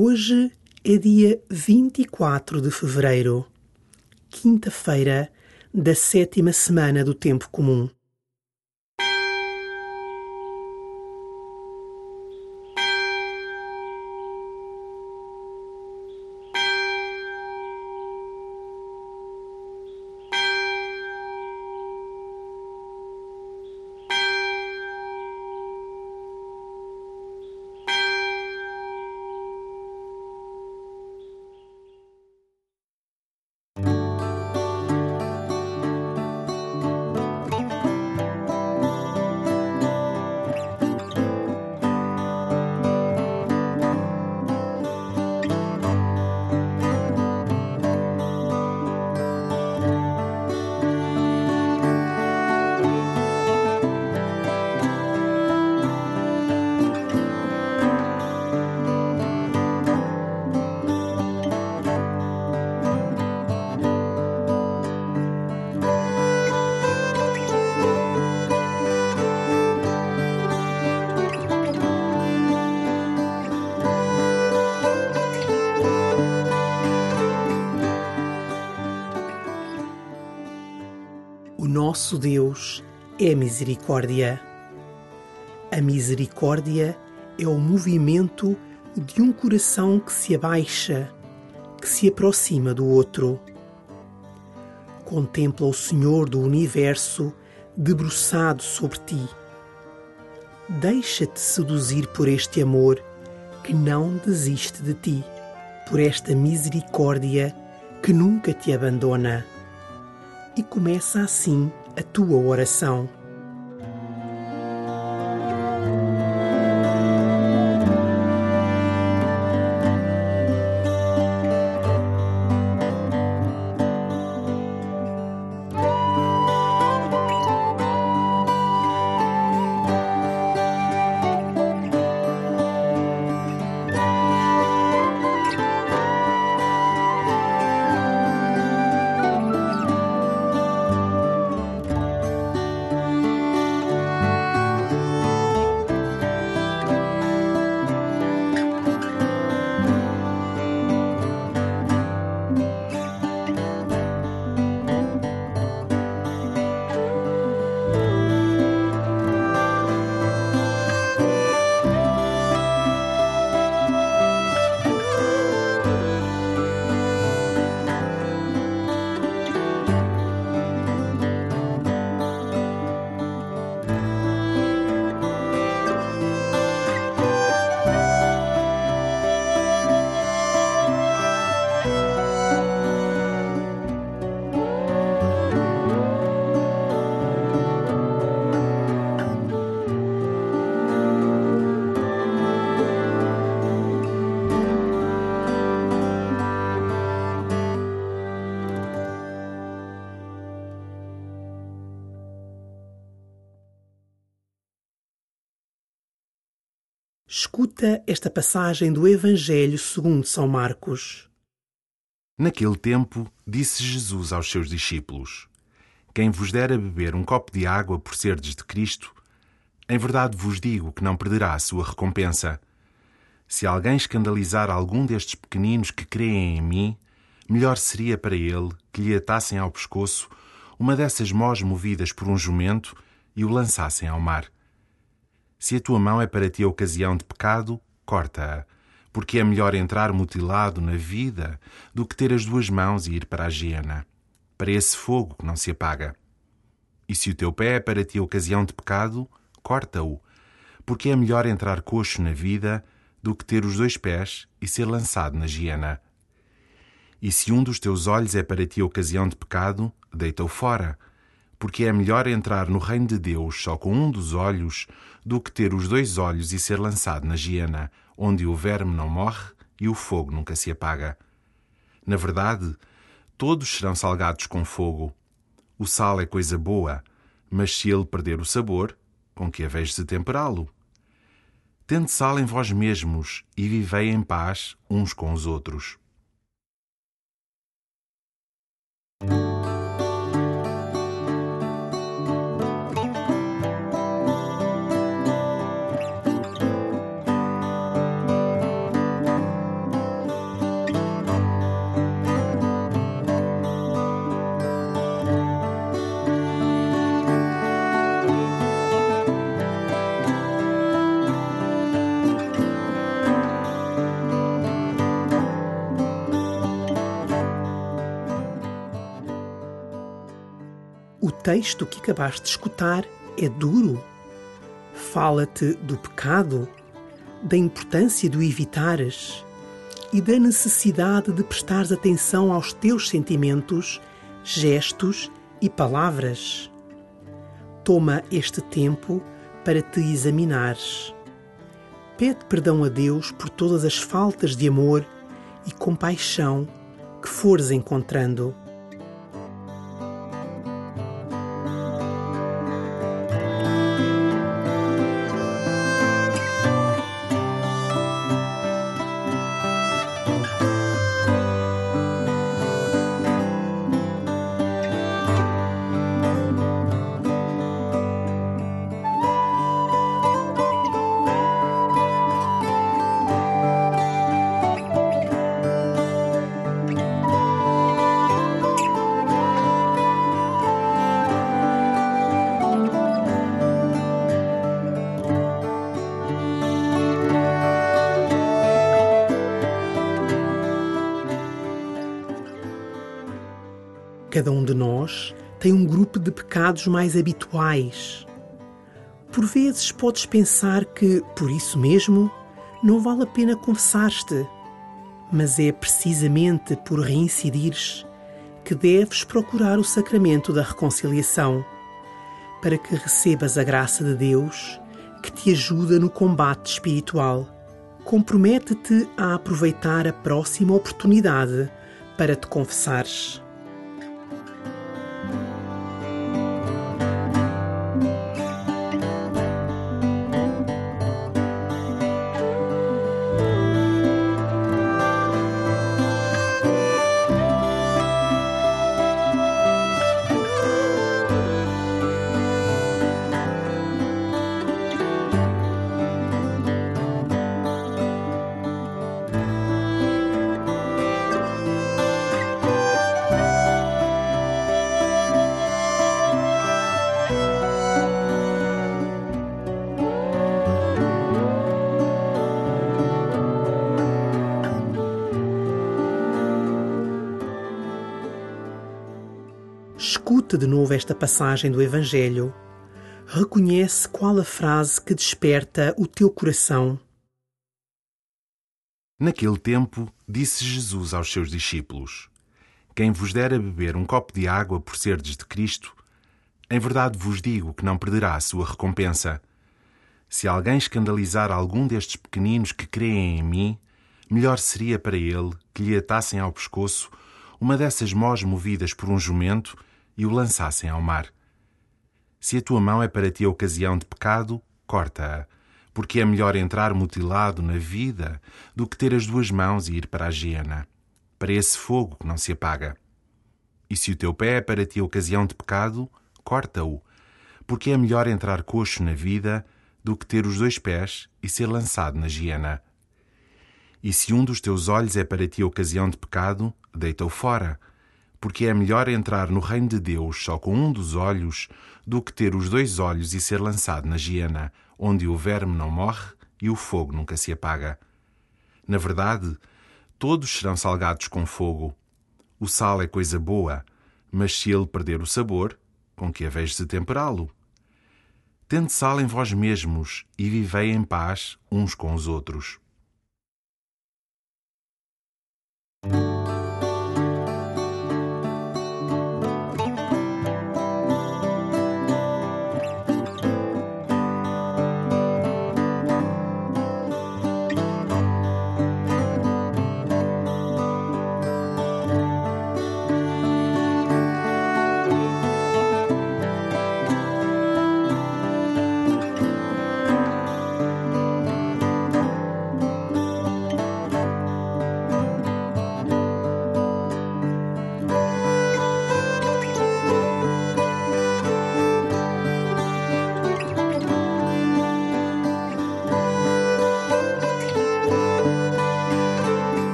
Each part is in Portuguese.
Hoje é dia 24 de fevereiro, quinta-feira da sétima semana do Tempo Comum. Nosso Deus é misericórdia. A misericórdia é o movimento de um coração que se abaixa, que se aproxima do outro. Contempla o Senhor do universo debruçado sobre ti. Deixa-te seduzir por este amor que não desiste de ti, por esta misericórdia que nunca te abandona e começa assim tua oração. Escuta esta passagem do Evangelho segundo São Marcos. Naquele tempo, disse Jesus aos seus discípulos: Quem vos der a beber um copo de água por serdes de Cristo, em verdade vos digo que não perderá a sua recompensa. Se alguém escandalizar algum destes pequeninos que creem em mim, melhor seria para ele que lhe atassem ao pescoço uma dessas mós movidas por um jumento e o lançassem ao mar. Se a tua mão é para ti a ocasião de pecado, corta-a, porque é melhor entrar mutilado na vida do que ter as duas mãos e ir para a hiena, para esse fogo que não se apaga. E se o teu pé é para ti a ocasião de pecado, corta-o, porque é melhor entrar coxo na vida do que ter os dois pés e ser lançado na hiena. E se um dos teus olhos é para ti a ocasião de pecado, deita-o fora, porque é melhor entrar no reino de Deus só com um dos olhos do que ter os dois olhos e ser lançado na hiena, onde o verme não morre e o fogo nunca se apaga. Na verdade, todos serão salgados com fogo. O sal é coisa boa, mas se ele perder o sabor, com que haveis de temperá-lo? Tende sal em vós mesmos e vivei em paz uns com os outros. Texto que acabaste de escutar é duro? Fala-te do pecado, da importância de o evitares e da necessidade de prestares atenção aos teus sentimentos, gestos e palavras. Toma este tempo para te examinares. Pede perdão a Deus por todas as faltas de amor e compaixão que fores encontrando. Cada um de nós tem um grupo de pecados mais habituais. Por vezes podes pensar que, por isso mesmo, não vale a pena confessar-te, mas é precisamente por reincidires que deves procurar o sacramento da reconciliação, para que recebas a graça de Deus que te ajuda no combate espiritual. Compromete-te a aproveitar a próxima oportunidade para te confessares. De novo esta passagem do Evangelho. Reconhece qual a frase que desperta o teu coração. Naquele tempo, disse Jesus aos seus discípulos: Quem vos der a beber um copo de água por serdes de Cristo, em verdade vos digo que não perderá a sua recompensa. Se alguém escandalizar algum destes pequeninos que creem em mim, melhor seria para ele que lhe atassem ao pescoço uma dessas mós movidas por um jumento e o lançassem ao mar. Se a tua mão é para ti a ocasião de pecado, corta-a, porque é melhor entrar mutilado na vida do que ter as duas mãos e ir para a hiena, para esse fogo que não se apaga. E se o teu pé é para ti a ocasião de pecado, corta-o, porque é melhor entrar coxo na vida do que ter os dois pés e ser lançado na hiena. E se um dos teus olhos é para ti a ocasião de pecado, deita-o fora, porque é melhor entrar no reino de Deus só com um dos olhos do que ter os dois olhos e ser lançado na hiena, onde o verme não morre e o fogo nunca se apaga. Na verdade, todos serão salgados com fogo. O sal é coisa boa, mas se ele perder o sabor, com que haveis de temperá-lo? Tende sal em vós mesmos e vivei em paz uns com os outros.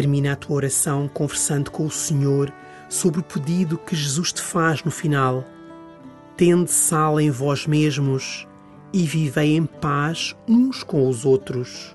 Termina a tua oração conversando com o Senhor sobre o pedido que Jesus te faz no final. Tende sal em vós mesmos e vivei em paz uns com os outros.